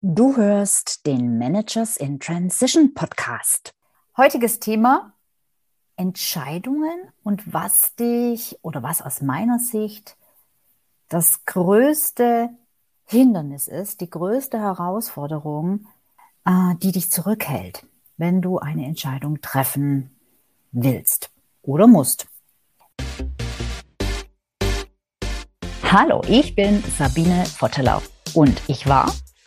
Du hörst den Managers in Transition Podcast. Heutiges Thema Entscheidungen und was dich oder was aus meiner Sicht das größte Hindernis ist, die größte Herausforderung, äh, die dich zurückhält, wenn du eine Entscheidung treffen willst oder musst. Hallo, ich bin Sabine Vottelau und ich war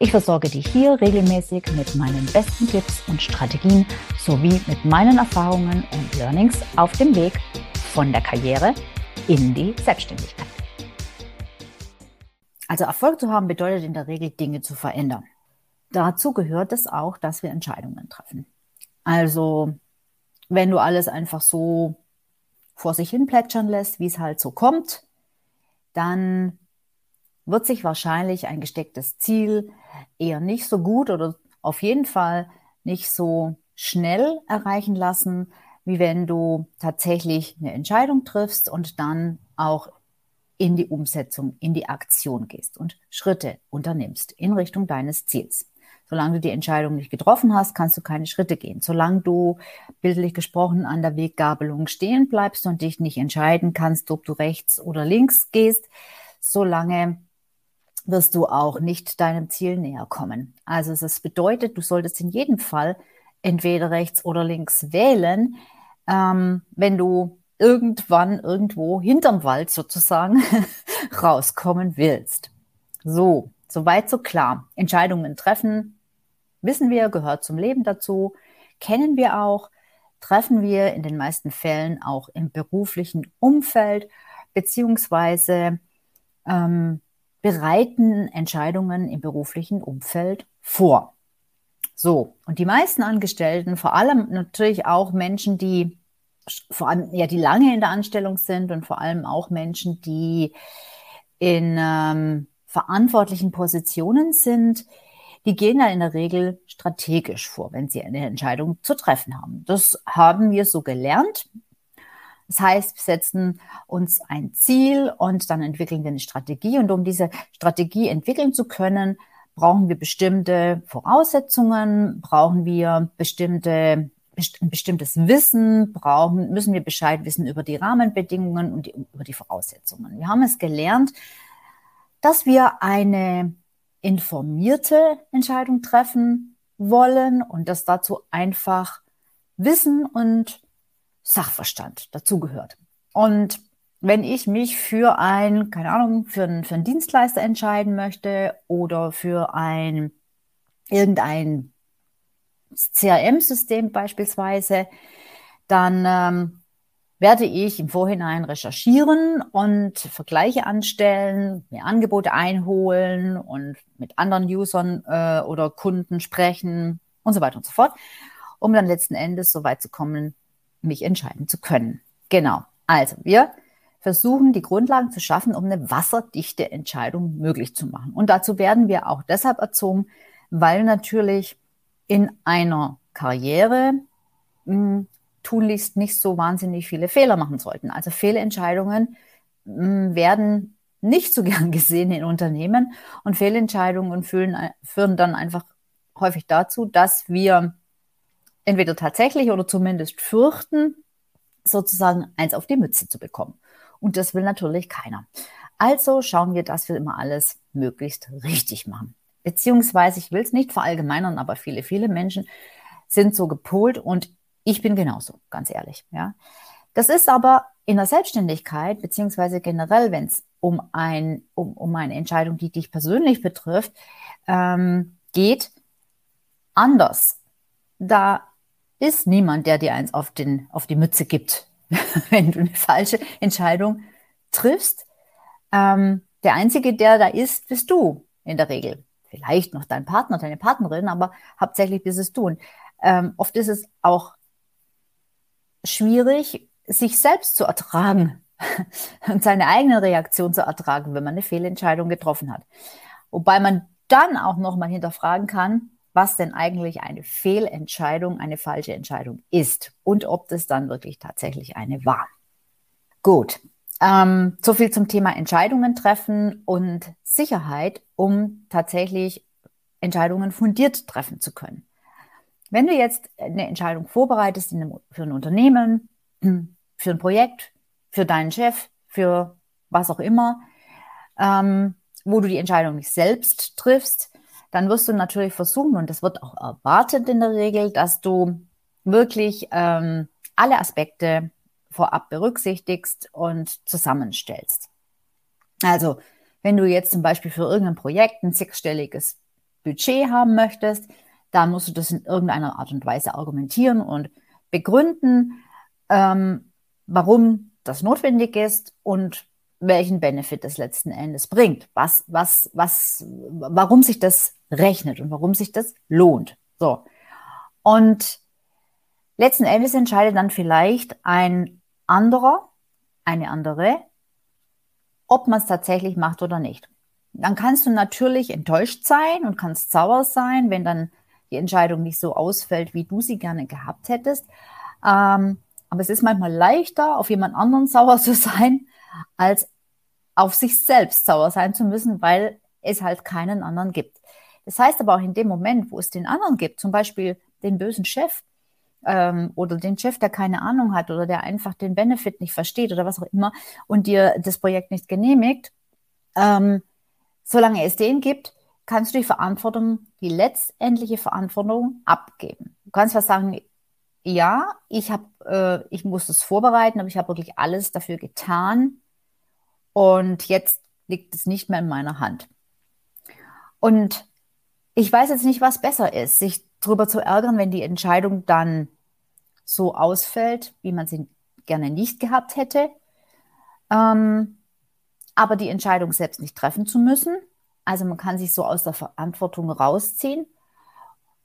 Ich versorge dich hier regelmäßig mit meinen besten Tipps und Strategien sowie mit meinen Erfahrungen und Learnings auf dem Weg von der Karriere in die Selbstständigkeit. Also Erfolg zu haben bedeutet in der Regel Dinge zu verändern. Dazu gehört es auch, dass wir Entscheidungen treffen. Also wenn du alles einfach so vor sich hin plätschern lässt, wie es halt so kommt, dann wird sich wahrscheinlich ein gestecktes Ziel eher nicht so gut oder auf jeden Fall nicht so schnell erreichen lassen, wie wenn du tatsächlich eine Entscheidung triffst und dann auch in die Umsetzung, in die Aktion gehst und Schritte unternimmst in Richtung deines Ziels. Solange du die Entscheidung nicht getroffen hast, kannst du keine Schritte gehen. Solange du bildlich gesprochen an der Weggabelung stehen bleibst und dich nicht entscheiden kannst, ob du rechts oder links gehst, solange wirst du auch nicht deinem Ziel näher kommen. Also das bedeutet, du solltest in jedem Fall entweder rechts oder links wählen, ähm, wenn du irgendwann irgendwo hinterm Wald sozusagen rauskommen willst. So, soweit so klar. Entscheidungen treffen, wissen wir, gehört zum Leben dazu, kennen wir auch, treffen wir in den meisten Fällen auch im beruflichen Umfeld, beziehungsweise ähm, bereiten Entscheidungen im beruflichen Umfeld vor. So, und die meisten Angestellten, vor allem natürlich auch Menschen, die vor allem ja, die lange in der Anstellung sind und vor allem auch Menschen, die in ähm, verantwortlichen Positionen sind, die gehen ja in der Regel strategisch vor, wenn sie eine Entscheidung zu treffen haben. Das haben wir so gelernt. Das heißt, wir setzen uns ein Ziel und dann entwickeln wir eine Strategie. Und um diese Strategie entwickeln zu können, brauchen wir bestimmte Voraussetzungen, brauchen wir bestimmte ein bestimmtes Wissen brauchen, müssen wir Bescheid wissen über die Rahmenbedingungen und die, über die Voraussetzungen. Wir haben es gelernt, dass wir eine informierte Entscheidung treffen wollen und dass dazu einfach Wissen und Sachverstand dazugehört. Und wenn ich mich für ein, keine Ahnung, für einen, für einen Dienstleister entscheiden möchte oder für ein irgendein CRM-System beispielsweise, dann ähm, werde ich im Vorhinein recherchieren und Vergleiche anstellen, mir Angebote einholen und mit anderen Usern äh, oder Kunden sprechen und so weiter und so fort, um dann letzten Endes so weit zu kommen, mich entscheiden zu können. Genau. Also wir versuchen die Grundlagen zu schaffen, um eine wasserdichte Entscheidung möglich zu machen. Und dazu werden wir auch deshalb erzogen, weil natürlich in einer Karriere hm, tunlichst nicht so wahnsinnig viele Fehler machen sollten. Also Fehlentscheidungen mh, hm, werden nicht so gern gesehen in Unternehmen und Fehlentscheidungen führen, führen dann einfach häufig dazu, dass wir entweder tatsächlich oder zumindest fürchten, sozusagen eins auf die Mütze zu bekommen. Und das will natürlich keiner. Also schauen wir, dass wir immer alles möglichst richtig machen. Beziehungsweise, ich will es nicht verallgemeinern, aber viele, viele Menschen sind so gepolt und ich bin genauso, ganz ehrlich. Ja. Das ist aber in der Selbstständigkeit, beziehungsweise generell, wenn es um, ein, um, um eine Entscheidung, die dich persönlich betrifft, ähm, geht, anders. Da ist niemand, der dir eins auf, den, auf die Mütze gibt, wenn du eine falsche Entscheidung triffst. Ähm, der Einzige, der da ist, bist du in der Regel. Vielleicht noch dein Partner, deine Partnerin, aber hauptsächlich bist es du. Und ähm, oft ist es auch schwierig, sich selbst zu ertragen und seine eigene Reaktion zu ertragen, wenn man eine Fehlentscheidung getroffen hat. Wobei man dann auch nochmal hinterfragen kann, was denn eigentlich eine Fehlentscheidung, eine falsche Entscheidung ist und ob das dann wirklich tatsächlich eine war. Gut, ähm, so viel zum Thema Entscheidungen treffen und Sicherheit, um tatsächlich Entscheidungen fundiert treffen zu können. Wenn du jetzt eine Entscheidung vorbereitest einem, für ein Unternehmen, für ein Projekt, für deinen Chef, für was auch immer, ähm, wo du die Entscheidung nicht selbst triffst, dann wirst du natürlich versuchen, und das wird auch erwartet in der Regel, dass du wirklich ähm, alle Aspekte vorab berücksichtigst und zusammenstellst. Also, wenn du jetzt zum Beispiel für irgendein Projekt ein sechsstelliges Budget haben möchtest, dann musst du das in irgendeiner Art und Weise argumentieren und begründen, ähm, warum das notwendig ist und welchen Benefit das letzten Endes bringt, was, was, was, warum sich das rechnet und warum sich das lohnt. So. Und letzten Endes entscheidet dann vielleicht ein anderer, eine andere, ob man es tatsächlich macht oder nicht. Dann kannst du natürlich enttäuscht sein und kannst sauer sein, wenn dann die Entscheidung nicht so ausfällt, wie du sie gerne gehabt hättest. Ähm, aber es ist manchmal leichter, auf jemand anderen sauer zu sein, als auf sich selbst sauer sein zu müssen, weil es halt keinen anderen gibt. Das heißt aber auch in dem Moment, wo es den anderen gibt, zum Beispiel den bösen Chef ähm, oder den Chef, der keine Ahnung hat oder der einfach den Benefit nicht versteht oder was auch immer und dir das Projekt nicht genehmigt, ähm, solange es den gibt, kannst du die Verantwortung, die letztendliche Verantwortung abgeben. Du kannst was sagen, ja, ich habe, äh, ich muss es vorbereiten, aber ich habe wirklich alles dafür getan und jetzt liegt es nicht mehr in meiner Hand. Und ich weiß jetzt nicht, was besser ist, sich darüber zu ärgern, wenn die Entscheidung dann so ausfällt, wie man sie gerne nicht gehabt hätte, ähm, aber die Entscheidung selbst nicht treffen zu müssen. Also man kann sich so aus der Verantwortung rausziehen.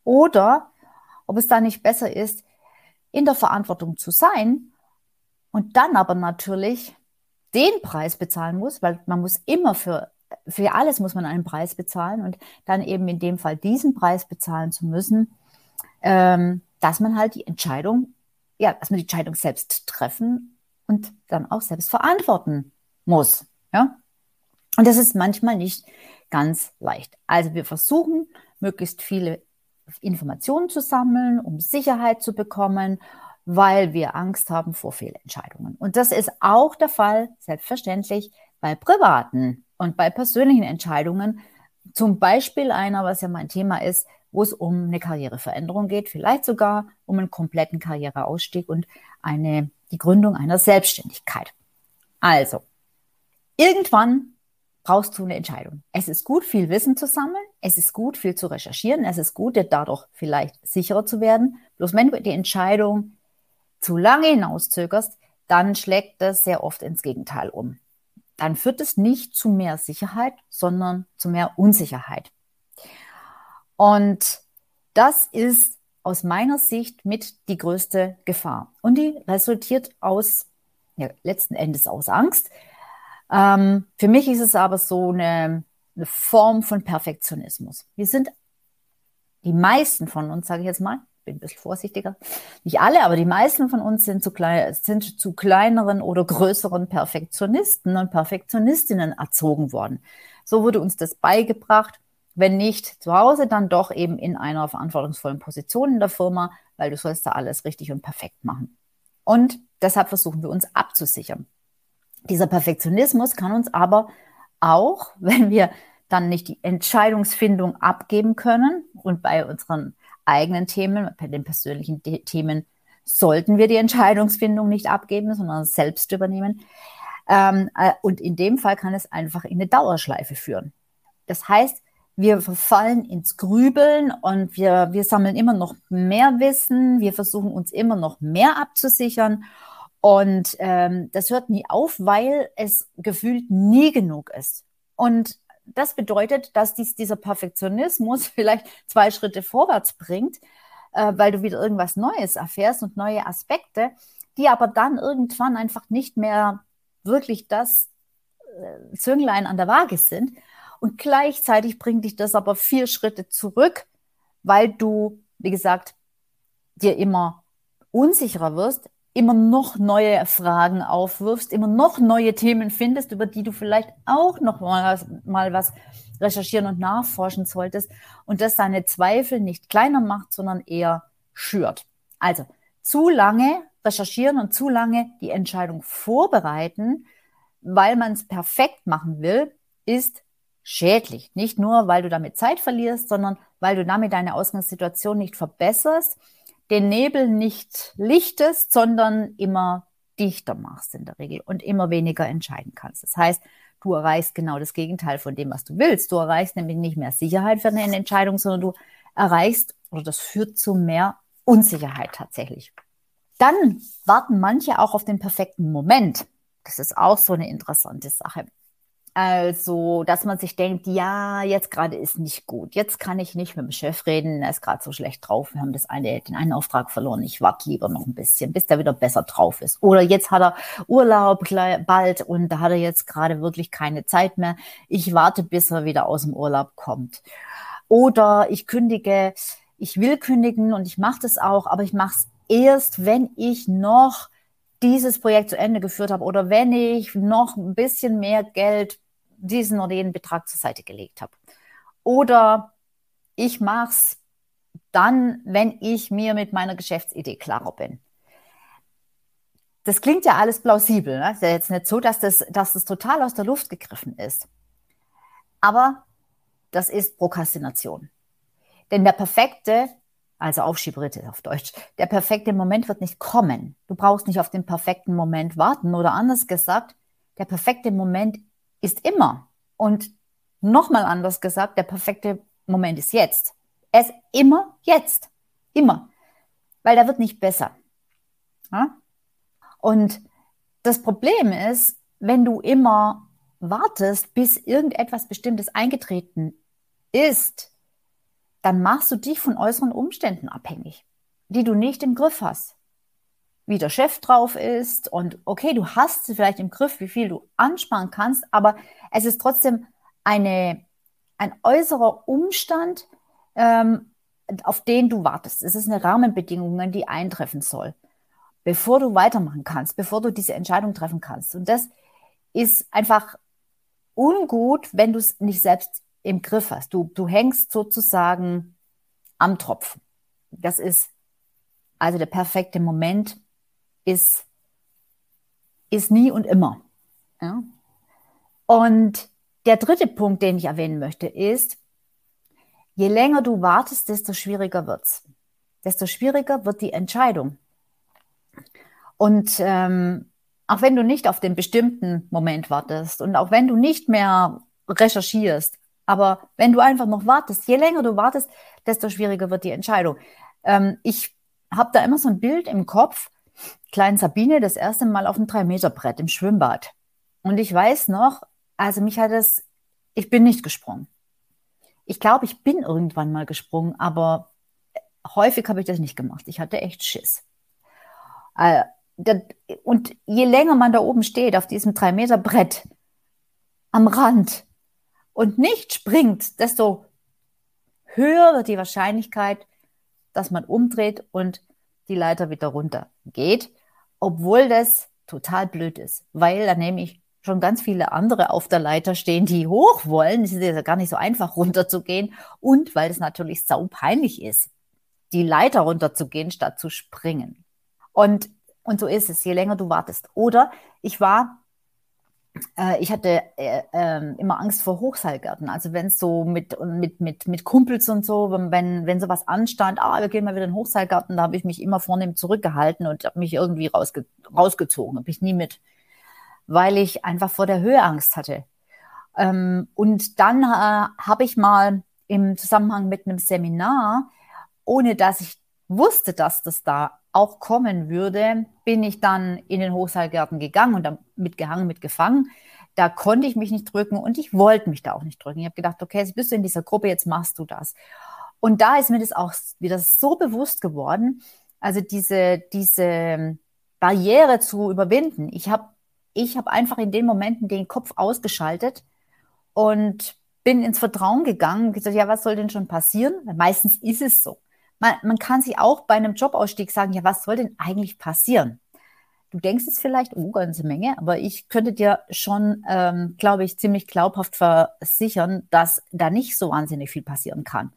Oder ob es da nicht besser ist, in der Verantwortung zu sein und dann aber natürlich den Preis bezahlen muss, weil man muss immer für, für alles muss man einen Preis bezahlen und dann eben in dem Fall diesen Preis bezahlen zu müssen, ähm, dass man halt die Entscheidung, ja, dass man die Entscheidung selbst treffen und dann auch selbst verantworten muss. Ja? Und das ist manchmal nicht ganz leicht. Also wir versuchen, möglichst viele Informationen zu sammeln, um Sicherheit zu bekommen, weil wir Angst haben vor Fehlentscheidungen. Und das ist auch der Fall, selbstverständlich, bei privaten und bei persönlichen Entscheidungen. Zum Beispiel einer, was ja mein Thema ist, wo es um eine Karriereveränderung geht, vielleicht sogar um einen kompletten Karriereausstieg und eine, die Gründung einer Selbstständigkeit. Also, irgendwann brauchst du eine Entscheidung. Es ist gut, viel Wissen zu sammeln. Es ist gut, viel zu recherchieren. Es ist gut, dir dadurch vielleicht sicherer zu werden. Bloß wenn du die Entscheidung zu lange hinauszögerst, dann schlägt das sehr oft ins Gegenteil um. Dann führt es nicht zu mehr Sicherheit, sondern zu mehr Unsicherheit. Und das ist aus meiner Sicht mit die größte Gefahr. Und die resultiert aus, ja, letzten Endes aus Angst, ähm, für mich ist es aber so eine, eine Form von Perfektionismus. Wir sind, die meisten von uns, sage ich jetzt mal, bin ein bisschen vorsichtiger, nicht alle, aber die meisten von uns sind zu, klein, sind zu kleineren oder größeren Perfektionisten und Perfektionistinnen erzogen worden. So wurde uns das beigebracht. Wenn nicht zu Hause, dann doch eben in einer verantwortungsvollen Position in der Firma, weil du sollst da alles richtig und perfekt machen. Und deshalb versuchen wir uns abzusichern. Dieser Perfektionismus kann uns aber auch, wenn wir dann nicht die Entscheidungsfindung abgeben können und bei unseren eigenen Themen, bei den persönlichen Themen sollten wir die Entscheidungsfindung nicht abgeben, sondern selbst übernehmen. Ähm, äh, und in dem Fall kann es einfach in eine Dauerschleife führen. Das heißt, wir verfallen ins Grübeln und wir, wir sammeln immer noch mehr Wissen, wir versuchen uns immer noch mehr abzusichern und ähm, das hört nie auf, weil es gefühlt nie genug ist. Und das bedeutet, dass dies, dieser Perfektionismus vielleicht zwei Schritte vorwärts bringt, äh, weil du wieder irgendwas Neues erfährst und neue Aspekte, die aber dann irgendwann einfach nicht mehr wirklich das äh, Zünglein an der Waage sind. Und gleichzeitig bringt dich das aber vier Schritte zurück, weil du, wie gesagt, dir immer unsicherer wirst, immer noch neue Fragen aufwirfst, immer noch neue Themen findest, über die du vielleicht auch noch mal, mal was recherchieren und nachforschen solltest und das deine Zweifel nicht kleiner macht, sondern eher schürt. Also zu lange recherchieren und zu lange die Entscheidung vorbereiten, weil man es perfekt machen will, ist schädlich. Nicht nur, weil du damit Zeit verlierst, sondern weil du damit deine Ausgangssituation nicht verbesserst, den Nebel nicht lichtest, sondern immer dichter machst in der Regel und immer weniger entscheiden kannst. Das heißt, du erreichst genau das Gegenteil von dem, was du willst. Du erreichst nämlich nicht mehr Sicherheit für eine Entscheidung, sondern du erreichst oder das führt zu mehr Unsicherheit tatsächlich. Dann warten manche auch auf den perfekten Moment. Das ist auch so eine interessante Sache. Also, dass man sich denkt, ja, jetzt gerade ist nicht gut. Jetzt kann ich nicht mit dem Chef reden, er ist gerade so schlecht drauf. Wir haben das eine, den einen Auftrag verloren. Ich warte lieber noch ein bisschen, bis der wieder besser drauf ist. Oder jetzt hat er Urlaub bald und da hat er jetzt gerade wirklich keine Zeit mehr. Ich warte, bis er wieder aus dem Urlaub kommt. Oder ich kündige, ich will kündigen und ich mache das auch, aber ich mache es erst, wenn ich noch dieses Projekt zu Ende geführt habe oder wenn ich noch ein bisschen mehr Geld diesen oder jenen Betrag zur Seite gelegt habe. Oder ich mache es dann, wenn ich mir mit meiner Geschäftsidee klarer bin. Das klingt ja alles plausibel. Ne? Ist ja jetzt nicht so, dass das, dass das total aus der Luft gegriffen ist. Aber das ist Prokrastination. Denn der perfekte, also Aufschieberitte auf Deutsch, der perfekte Moment wird nicht kommen. Du brauchst nicht auf den perfekten Moment warten oder anders gesagt, der perfekte Moment ist immer. Und nochmal anders gesagt, der perfekte Moment ist jetzt. Ist immer jetzt. Immer. Weil der wird nicht besser. Ja? Und das Problem ist, wenn du immer wartest, bis irgendetwas Bestimmtes eingetreten ist, dann machst du dich von äußeren Umständen abhängig, die du nicht im Griff hast wie der Chef drauf ist und okay, du hast vielleicht im Griff, wie viel du ansparen kannst, aber es ist trotzdem eine, ein äußerer Umstand, ähm, auf den du wartest. Es ist eine Rahmenbedingung, die eintreffen soll, bevor du weitermachen kannst, bevor du diese Entscheidung treffen kannst. Und das ist einfach ungut, wenn du es nicht selbst im Griff hast. Du, du hängst sozusagen am Tropf. Das ist also der perfekte Moment, ist, ist nie und immer. Ja? Und der dritte Punkt, den ich erwähnen möchte, ist, je länger du wartest, desto schwieriger wird's. Desto schwieriger wird die Entscheidung. Und ähm, auch wenn du nicht auf den bestimmten Moment wartest und auch wenn du nicht mehr recherchierst, aber wenn du einfach noch wartest, je länger du wartest, desto schwieriger wird die Entscheidung. Ähm, ich habe da immer so ein Bild im Kopf, kleinen Sabine das erste Mal auf dem 3-Meter-Brett im Schwimmbad. Und ich weiß noch, also mich hat es, ich bin nicht gesprungen. Ich glaube, ich bin irgendwann mal gesprungen, aber häufig habe ich das nicht gemacht. Ich hatte echt Schiss. Äh, und je länger man da oben steht, auf diesem 3-Meter-Brett, am Rand und nicht springt, desto höher wird die Wahrscheinlichkeit, dass man umdreht und die Leiter wieder runter geht, obwohl das total blöd ist, weil da nämlich schon ganz viele andere auf der Leiter stehen, die hoch wollen. Es ist ja gar nicht so einfach runterzugehen und weil es natürlich sau peinlich ist, die Leiter runterzugehen statt zu springen. Und, und so ist es, je länger du wartest. Oder ich war ich hatte äh, äh, immer Angst vor Hochseilgärten. Also wenn es so mit, mit, mit, mit Kumpels und so, wenn, wenn sowas anstand, ah, wir gehen mal wieder in den Hochseilgarten, da habe ich mich immer vornehm zurückgehalten und habe mich irgendwie rausge rausgezogen, habe ich nie mit, weil ich einfach vor der Höhe Angst hatte. Ähm, und dann äh, habe ich mal im Zusammenhang mit einem Seminar, ohne dass ich wusste, dass das da auch kommen würde, bin ich dann in den Hochseilgarten gegangen und dann mitgehangen, mitgefangen. Da konnte ich mich nicht drücken und ich wollte mich da auch nicht drücken. Ich habe gedacht, okay, jetzt bist du in dieser Gruppe, jetzt machst du das. Und da ist mir das auch wieder so bewusst geworden, also diese, diese Barriere zu überwinden. Ich habe ich hab einfach in den Momenten den Kopf ausgeschaltet und bin ins Vertrauen gegangen und gesagt, ja, was soll denn schon passieren? Weil meistens ist es so. Man, man kann sich auch bei einem Jobausstieg sagen, ja, was soll denn eigentlich passieren? Du denkst es vielleicht, oh, ganze Menge, aber ich könnte dir schon, ähm, glaube ich, ziemlich glaubhaft versichern, dass da nicht so wahnsinnig viel passieren kann.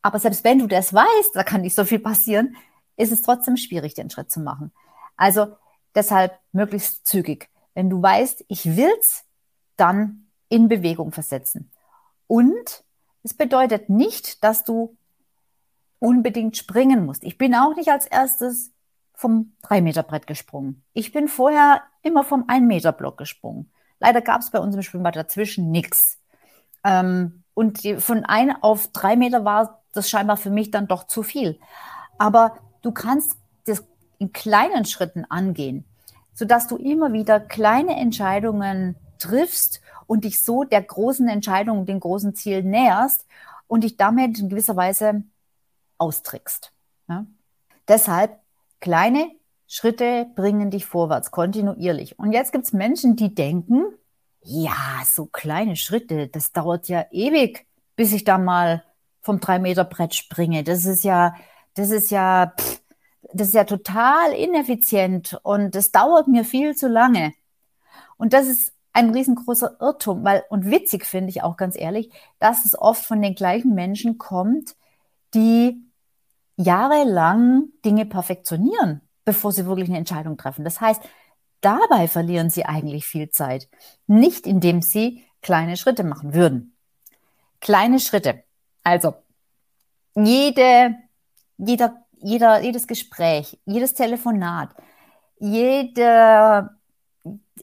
Aber selbst wenn du das weißt, da kann nicht so viel passieren, ist es trotzdem schwierig, den Schritt zu machen. Also deshalb möglichst zügig. Wenn du weißt, ich will's, dann in Bewegung versetzen. Und es bedeutet nicht, dass du unbedingt springen musst. Ich bin auch nicht als erstes vom 3-Meter-Brett gesprungen. Ich bin vorher immer vom 1-Meter-Block gesprungen. Leider gab es bei uns im Schwimmbad dazwischen nichts. Ähm, und die, von 1 auf 3 Meter war das scheinbar für mich dann doch zu viel. Aber du kannst das in kleinen Schritten angehen, sodass du immer wieder kleine Entscheidungen triffst und dich so der großen Entscheidung, dem großen Ziel näherst und dich damit in gewisser Weise austrickst. Ja? Deshalb kleine Schritte bringen dich vorwärts, kontinuierlich. Und jetzt gibt es Menschen, die denken, ja, so kleine Schritte, das dauert ja ewig, bis ich da mal vom drei Meter Brett springe. Das ist ja, das ist ja, pff, das ist ja total ineffizient und das dauert mir viel zu lange. Und das ist ein riesengroßer Irrtum, weil, und witzig finde ich auch ganz ehrlich, dass es oft von den gleichen Menschen kommt, die jahrelang Dinge perfektionieren, bevor sie wirklich eine Entscheidung treffen. Das heißt, dabei verlieren sie eigentlich viel Zeit, nicht indem sie kleine Schritte machen würden. Kleine Schritte. Also, jede, jeder, jeder, jedes Gespräch, jedes Telefonat, jede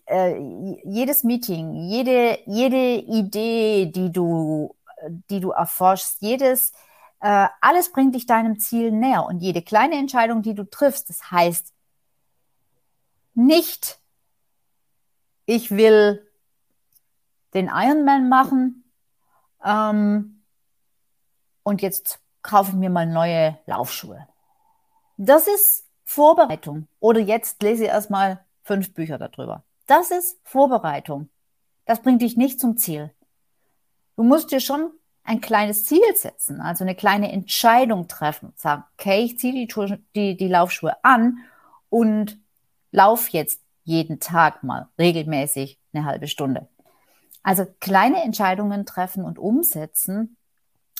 äh, jedes Meeting, jede, jede Idee, die du, die du erforschst, jedes, äh, alles bringt dich deinem Ziel näher. Und jede kleine Entscheidung, die du triffst, das heißt nicht, ich will den Ironman machen ähm, und jetzt kaufe ich mir mal neue Laufschuhe. Das ist Vorbereitung. Oder jetzt lese ich erstmal fünf Bücher darüber. Das ist Vorbereitung. Das bringt dich nicht zum Ziel. Du musst dir schon ein kleines Ziel setzen, also eine kleine Entscheidung treffen. Sagen, okay, ich ziehe die, die, die Laufschuhe an und lauf jetzt jeden Tag mal regelmäßig eine halbe Stunde. Also kleine Entscheidungen treffen und umsetzen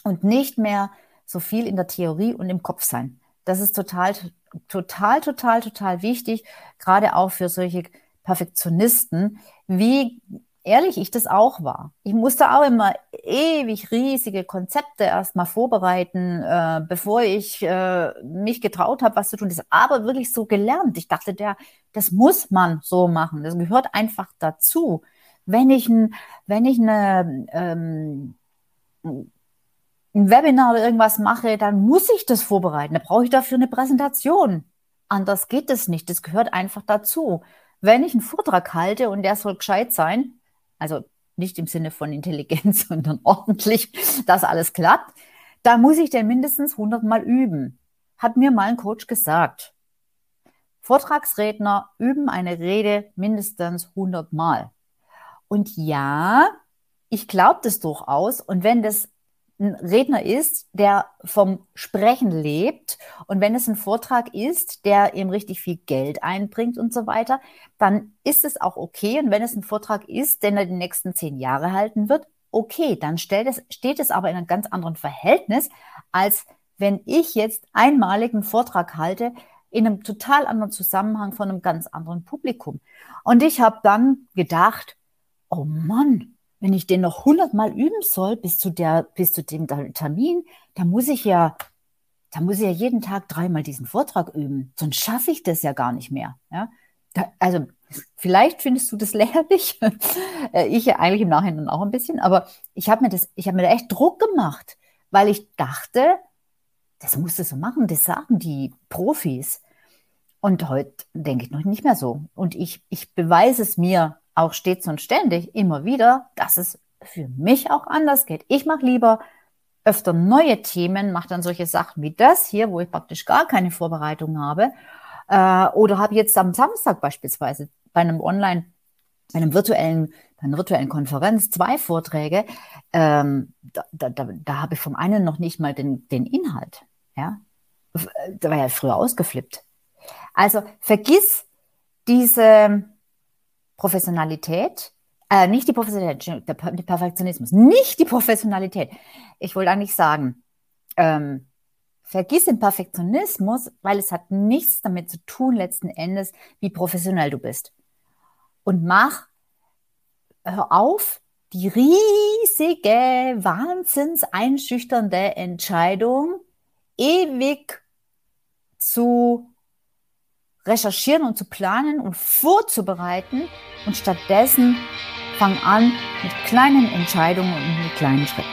und nicht mehr so viel in der Theorie und im Kopf sein. Das ist total, total, total, total wichtig, gerade auch für solche Perfektionisten, wie ehrlich ich das auch war. Ich musste auch immer ewig riesige Konzepte erstmal vorbereiten, äh, bevor ich äh, mich getraut habe, was zu tun. Das ist aber wirklich so gelernt. Ich dachte, der, das muss man so machen. Das gehört einfach dazu. Wenn ich ein, wenn ich eine, ähm, ein Webinar oder irgendwas mache, dann muss ich das vorbereiten. Da brauche ich dafür eine Präsentation. Anders geht es nicht. Das gehört einfach dazu wenn ich einen Vortrag halte und der soll gescheit sein, also nicht im Sinne von Intelligenz, sondern ordentlich, dass alles klappt, da muss ich den mindestens 100 Mal üben. Hat mir mal ein Coach gesagt. Vortragsredner üben eine Rede mindestens 100 Mal. Und ja, ich glaube das durchaus. Und wenn das ein Redner ist, der vom Sprechen lebt und wenn es ein Vortrag ist, der ihm richtig viel Geld einbringt und so weiter, dann ist es auch okay. Und wenn es ein Vortrag ist, den er die nächsten zehn Jahre halten wird, okay, dann es, steht es aber in einem ganz anderen Verhältnis, als wenn ich jetzt einmalig einen Vortrag halte in einem total anderen Zusammenhang von einem ganz anderen Publikum. Und ich habe dann gedacht, oh Mann, wenn ich den noch hundertmal üben soll bis zu der, bis zu dem Termin, dann muss ich ja, da muss ich ja jeden Tag dreimal diesen Vortrag üben. Sonst schaffe ich das ja gar nicht mehr. Ja? Da, also vielleicht findest du das lächerlich. Äh, ich ja eigentlich im Nachhinein auch ein bisschen, aber ich habe mir das, ich habe mir da echt Druck gemacht, weil ich dachte, das musst du so machen, das sagen die Profis. Und heute denke ich noch nicht mehr so. Und ich, ich beweise es mir auch stets und ständig immer wieder, dass es für mich auch anders geht. Ich mache lieber öfter neue Themen, mache dann solche Sachen wie das hier, wo ich praktisch gar keine Vorbereitung habe. Äh, oder habe jetzt am Samstag beispielsweise bei einem Online, bei einem virtuellen, bei einer virtuellen Konferenz zwei Vorträge. Ähm, da, da, da, da habe ich vom einen noch nicht mal den, den Inhalt. Ja, da war ja früher ausgeflippt. Also vergiss diese Professionalität, äh, nicht die Professionalität, der, Perfektionismus, nicht die Professionalität. Ich wollte eigentlich sagen, ähm, vergiss den Perfektionismus, weil es hat nichts damit zu tun, letzten Endes, wie professionell du bist. Und mach, hör auf, die riesige, wahnsinns einschüchternde Entscheidung ewig zu recherchieren und zu planen und vorzubereiten und stattdessen fang an mit kleinen Entscheidungen und mit kleinen Schritten.